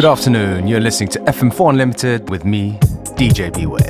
Good afternoon. You're listening to FM4 Unlimited with me, DJ Beware.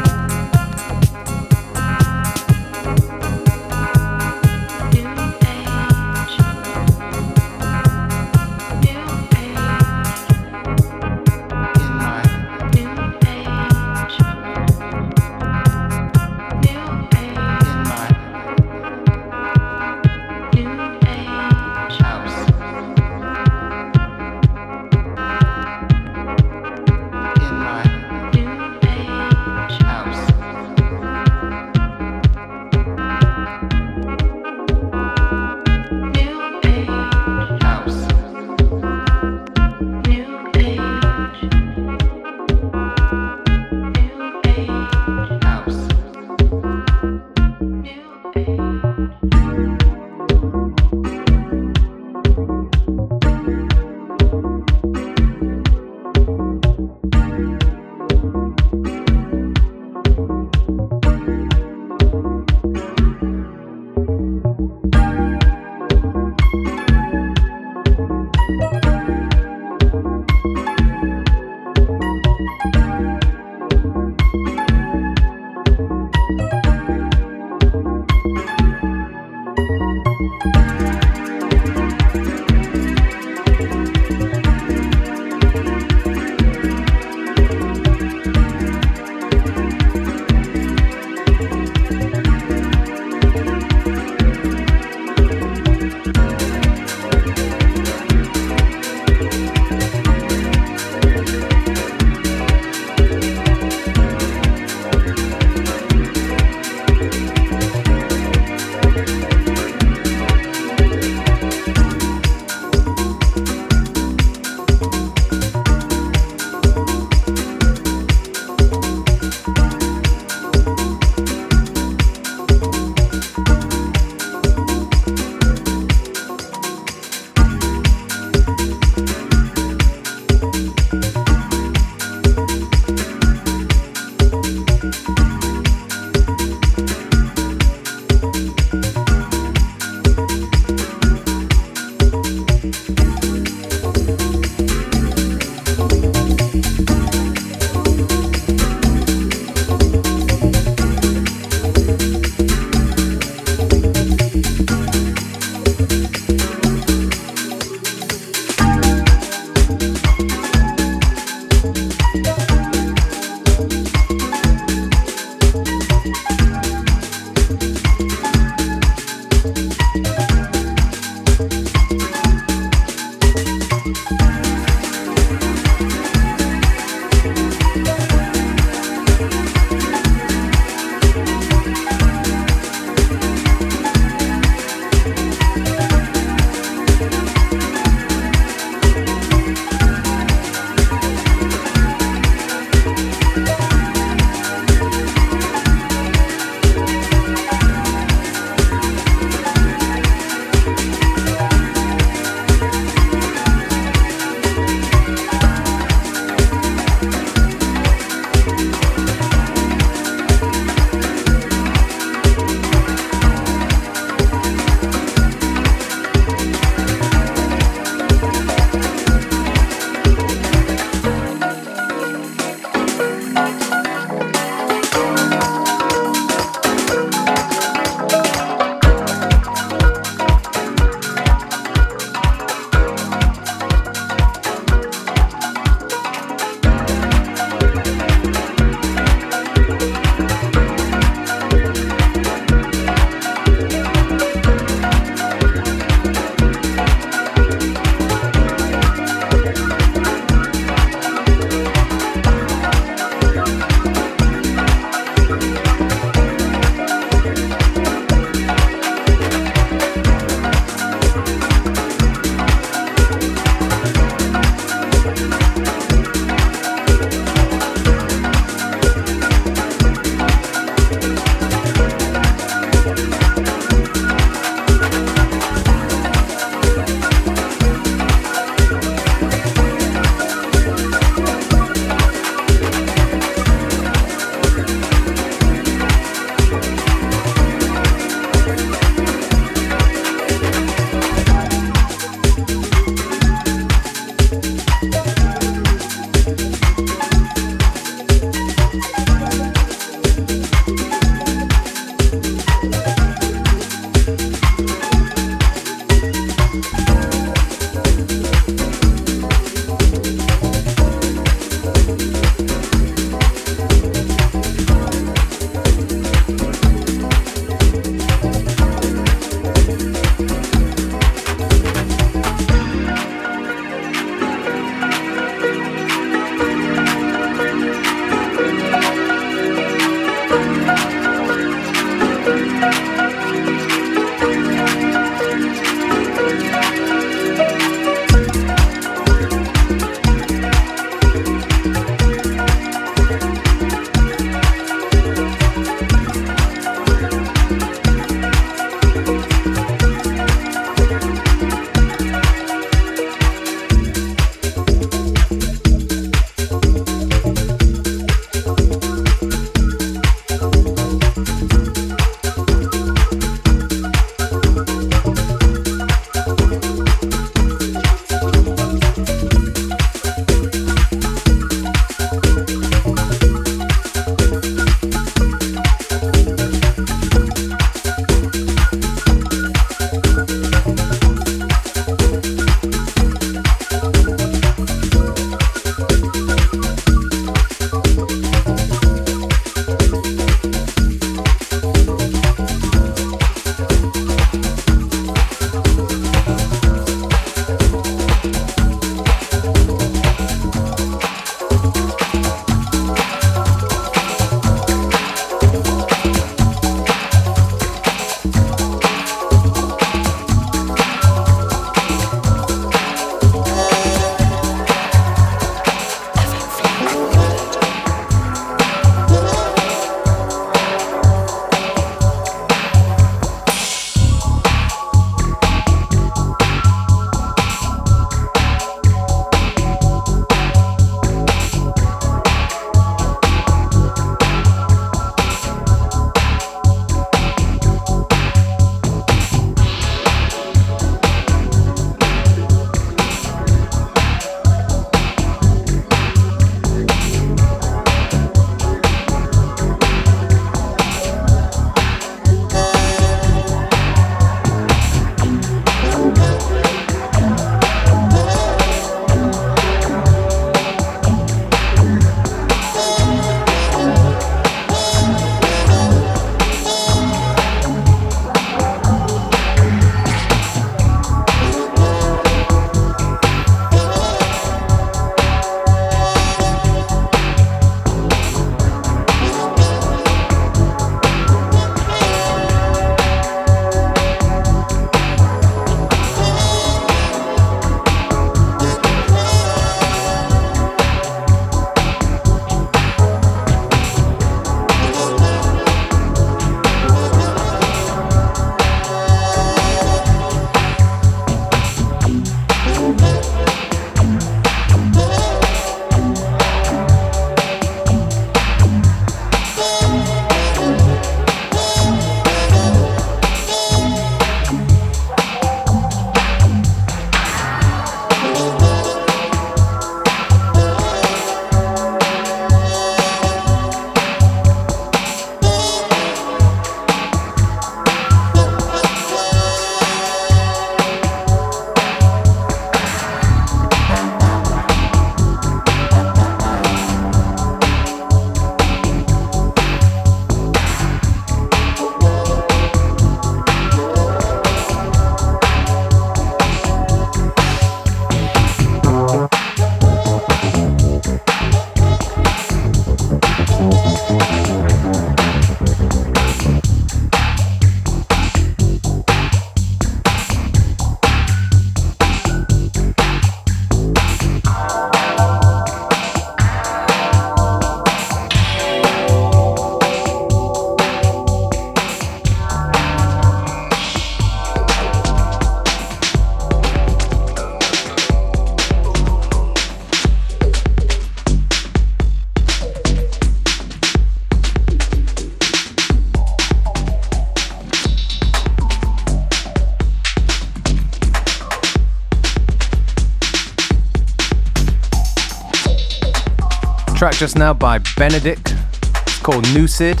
Track just now by Benedict. It's called Lucid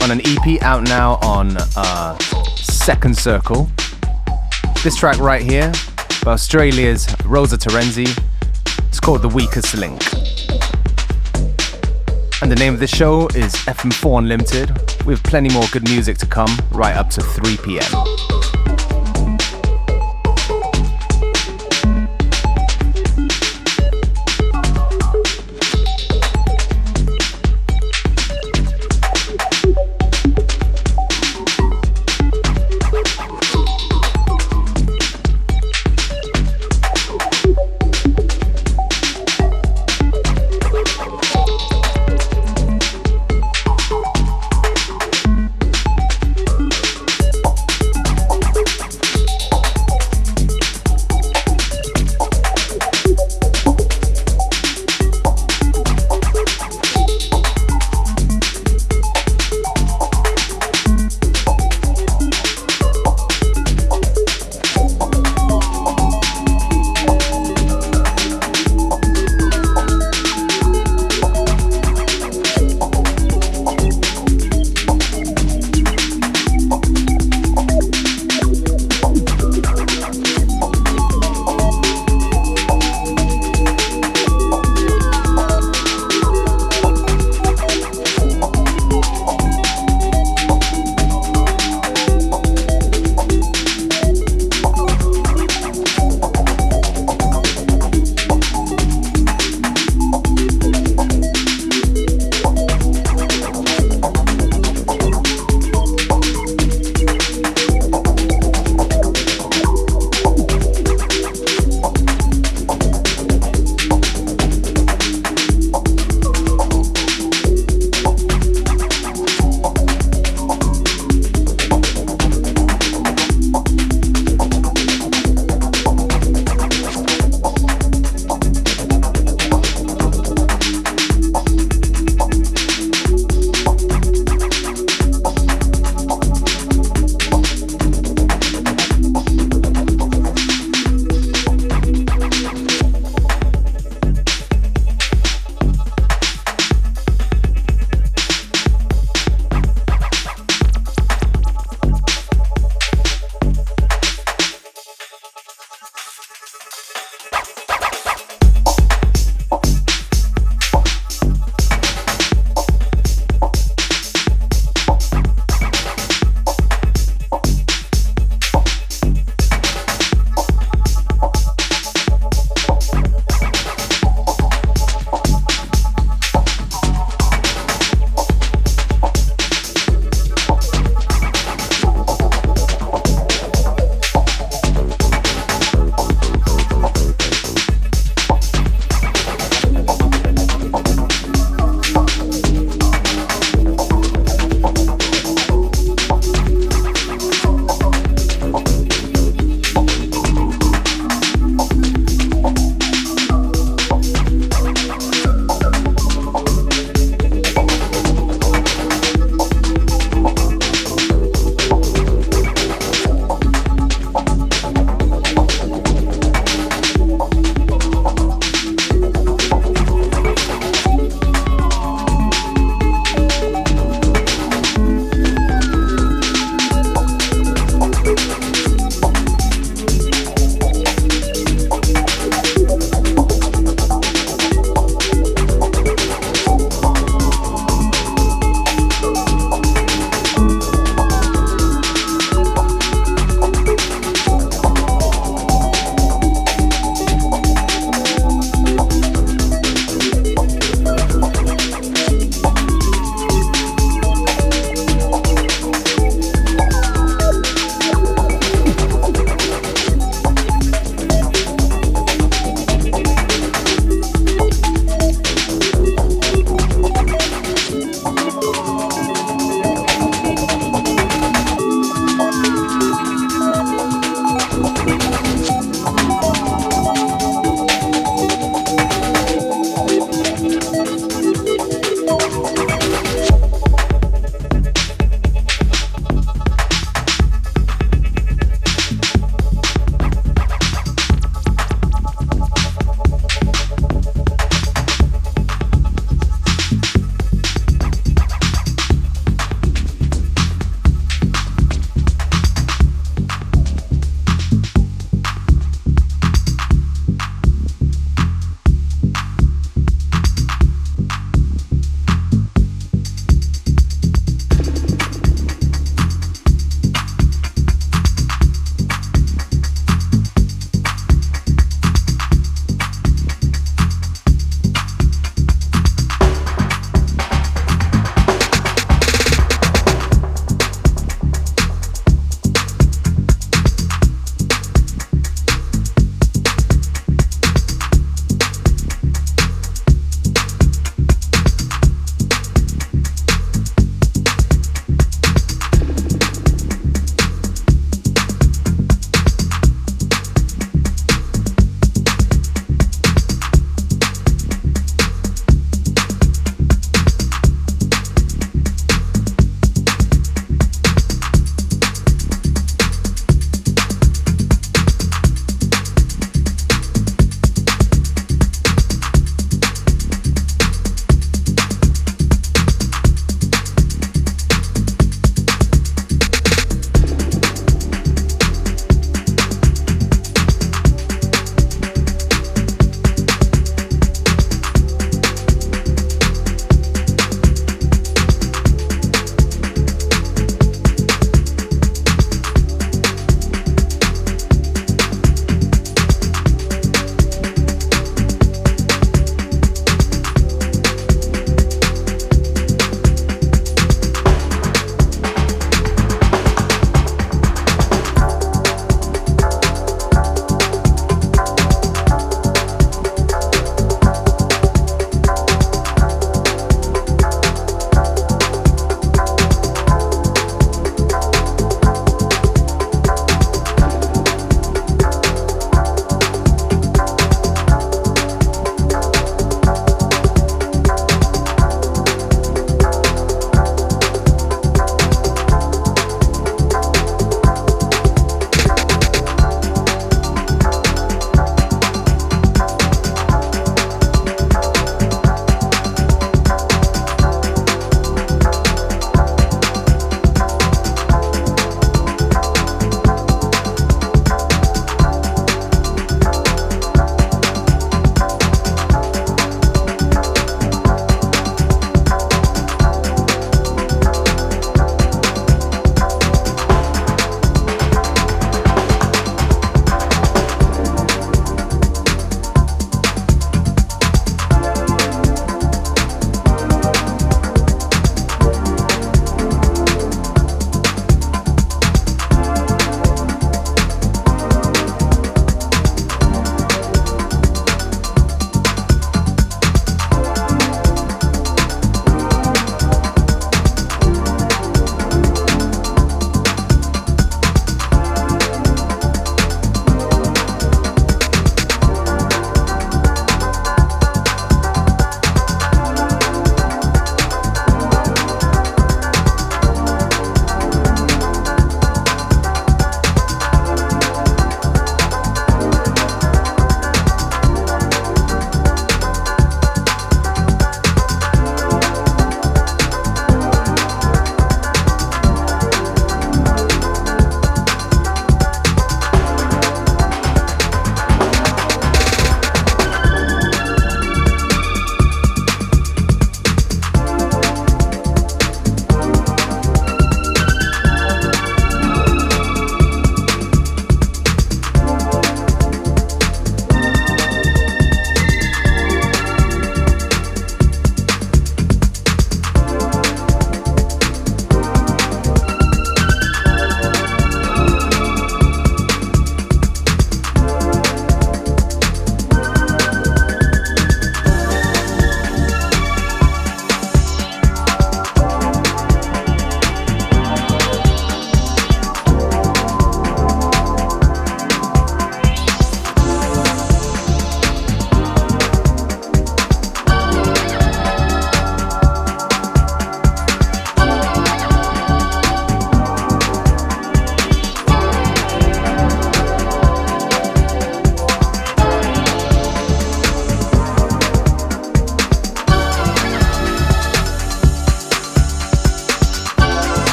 on an EP out now on uh, Second Circle. This track right here by Australia's Rosa Terenzi. It's called The Weakest Link. And the name of the show is FM4 Unlimited. We have plenty more good music to come right up to 3 p.m.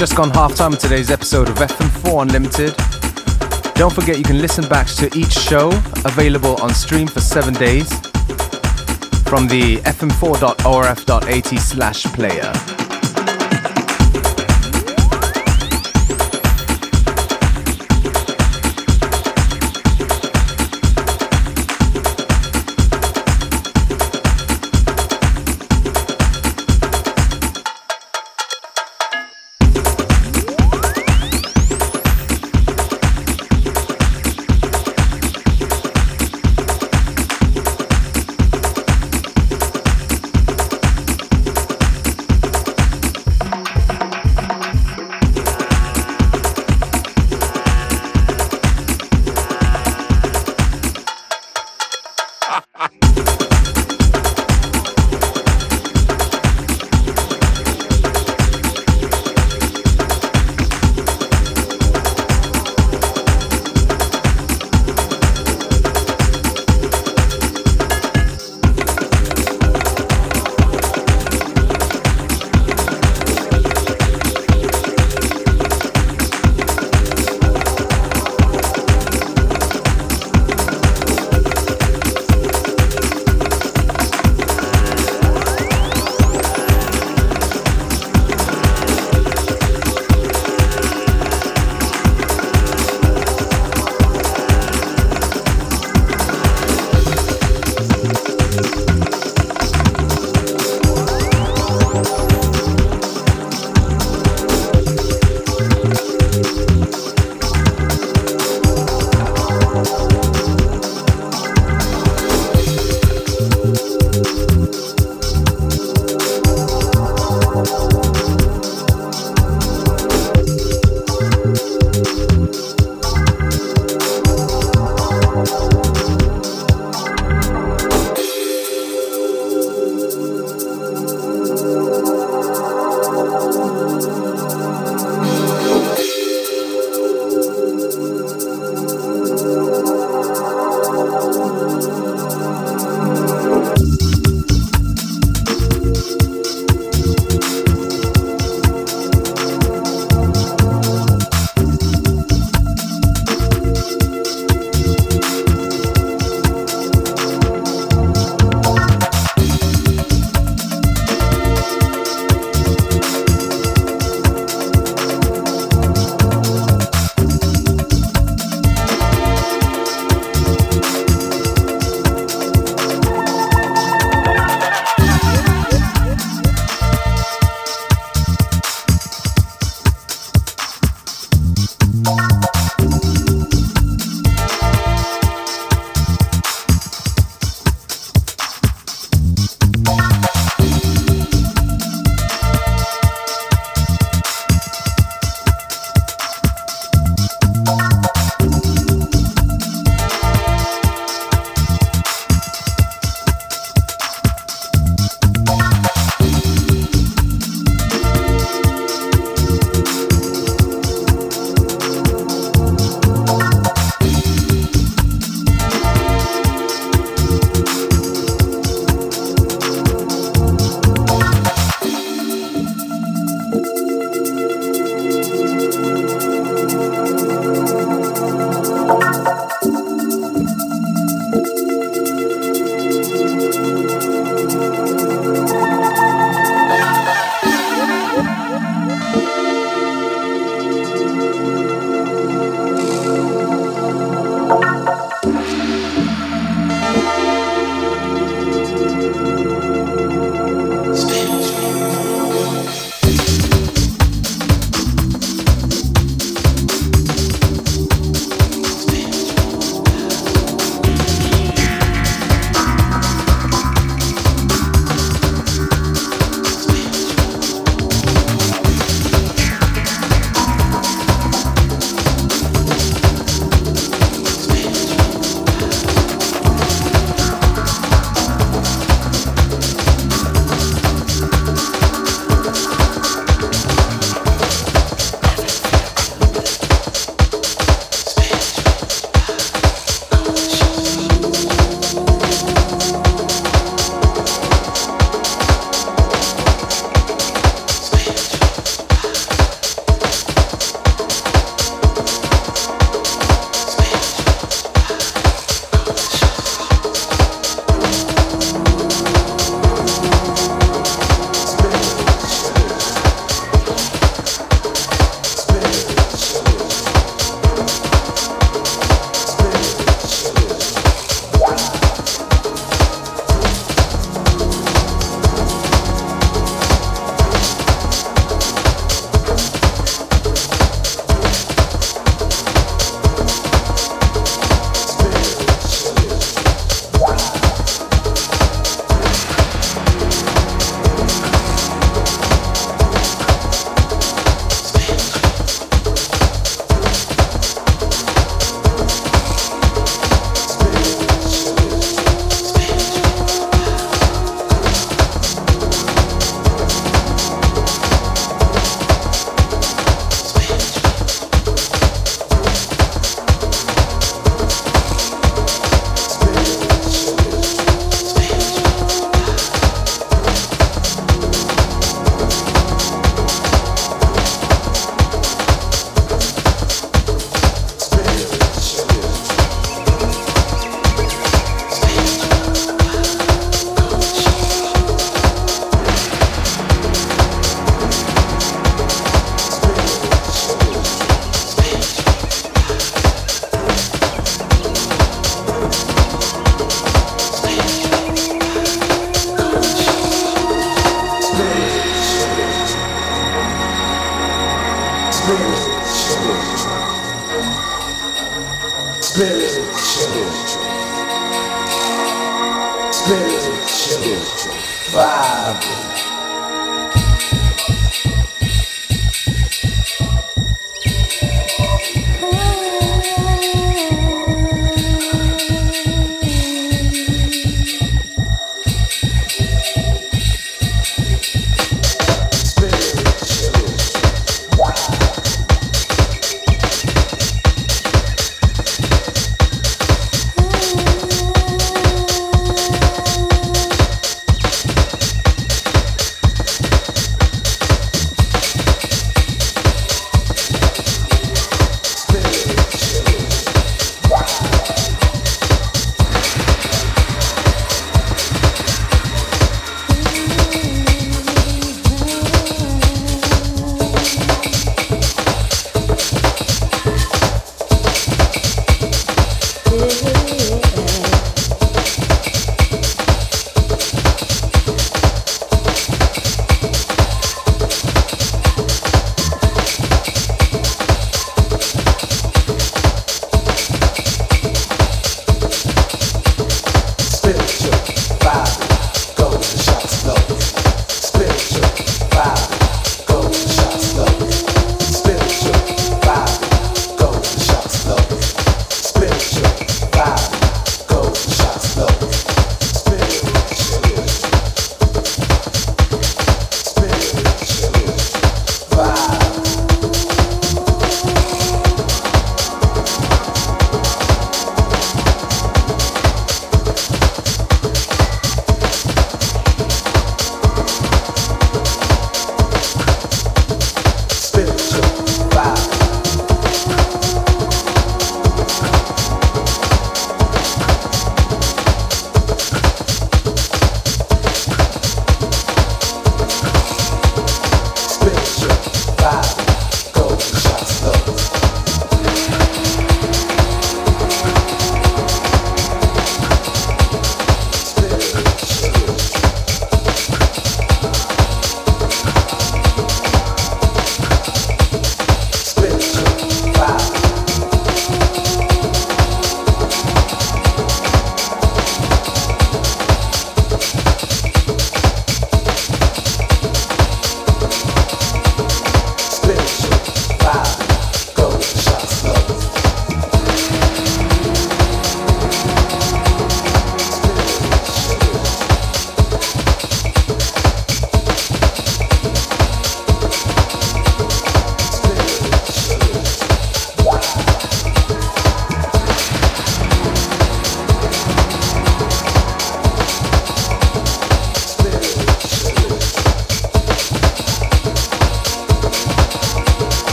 Just gone half time of today's episode of FM4 Unlimited. Don't forget you can listen back to each show available on stream for seven days from the fm4.orf.at slash player.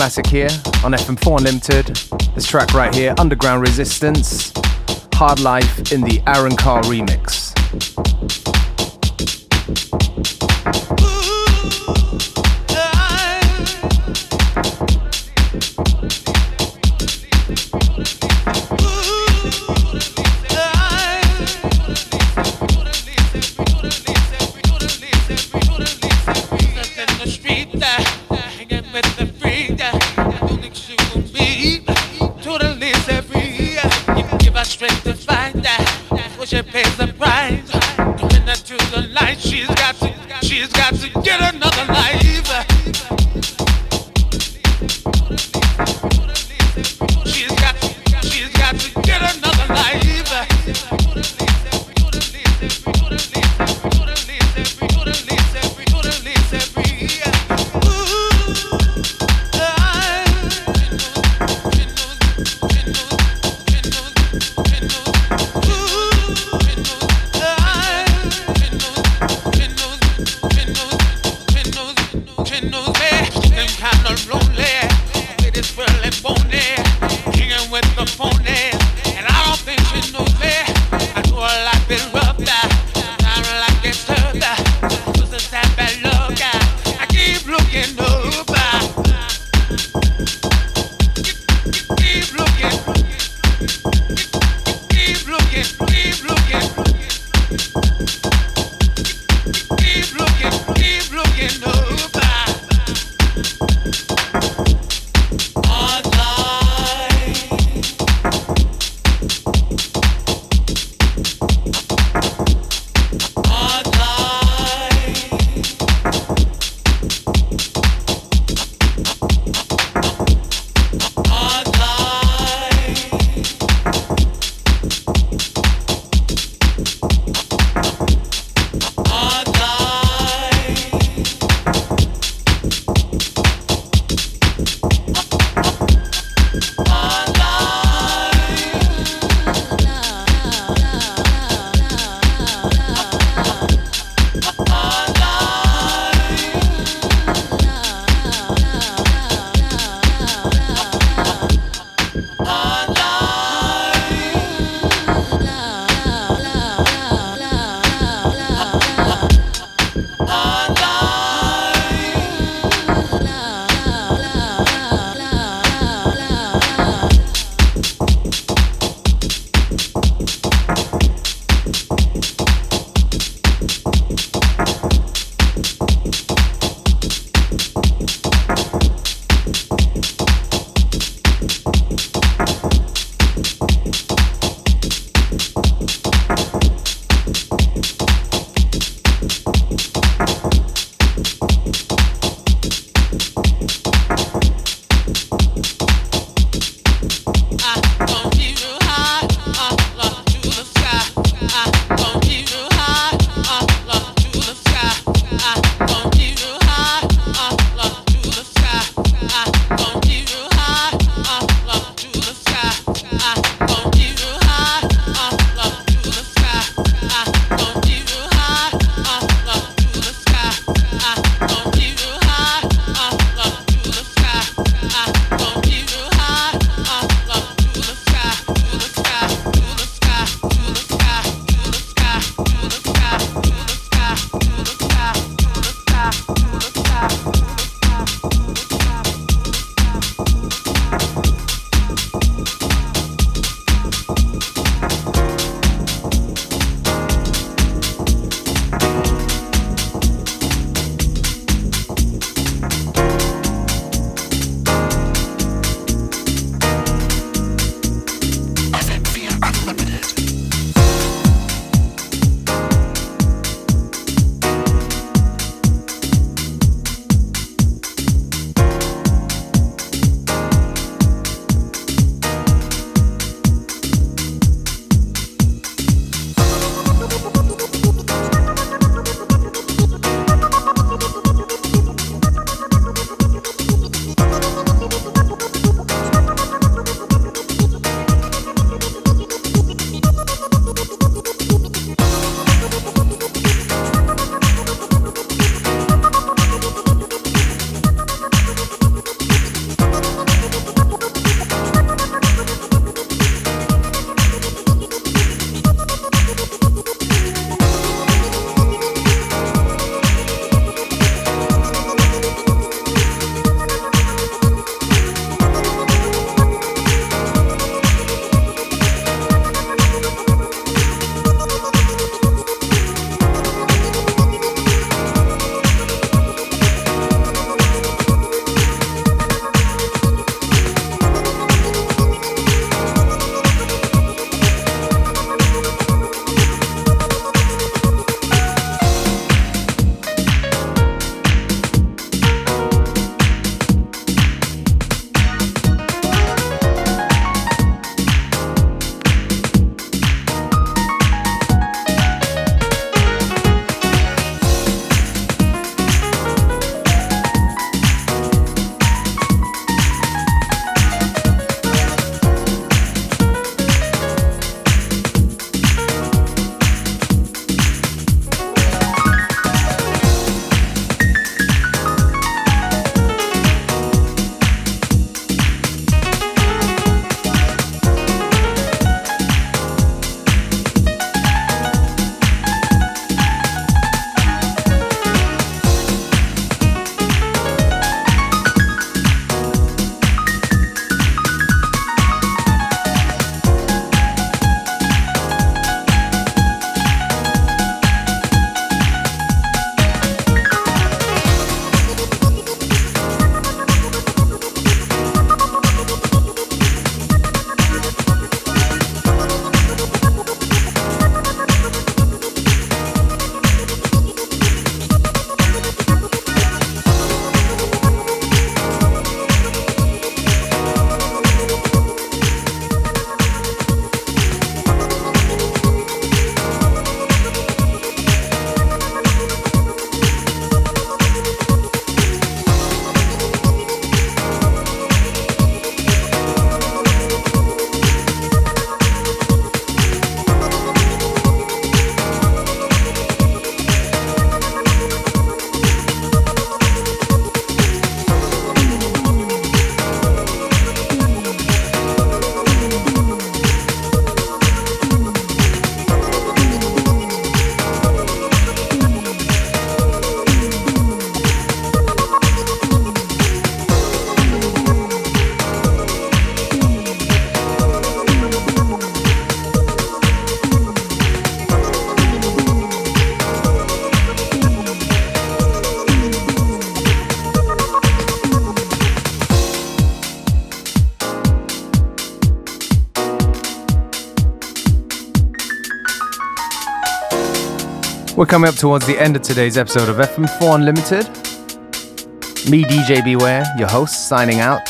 Classic here on FM4 Unlimited. This track right here, Underground Resistance, Hard Life in the Aaron Carl remix. We're coming up towards the end of today's episode of FM4 Unlimited. Me, DJ Beware, your host, signing out.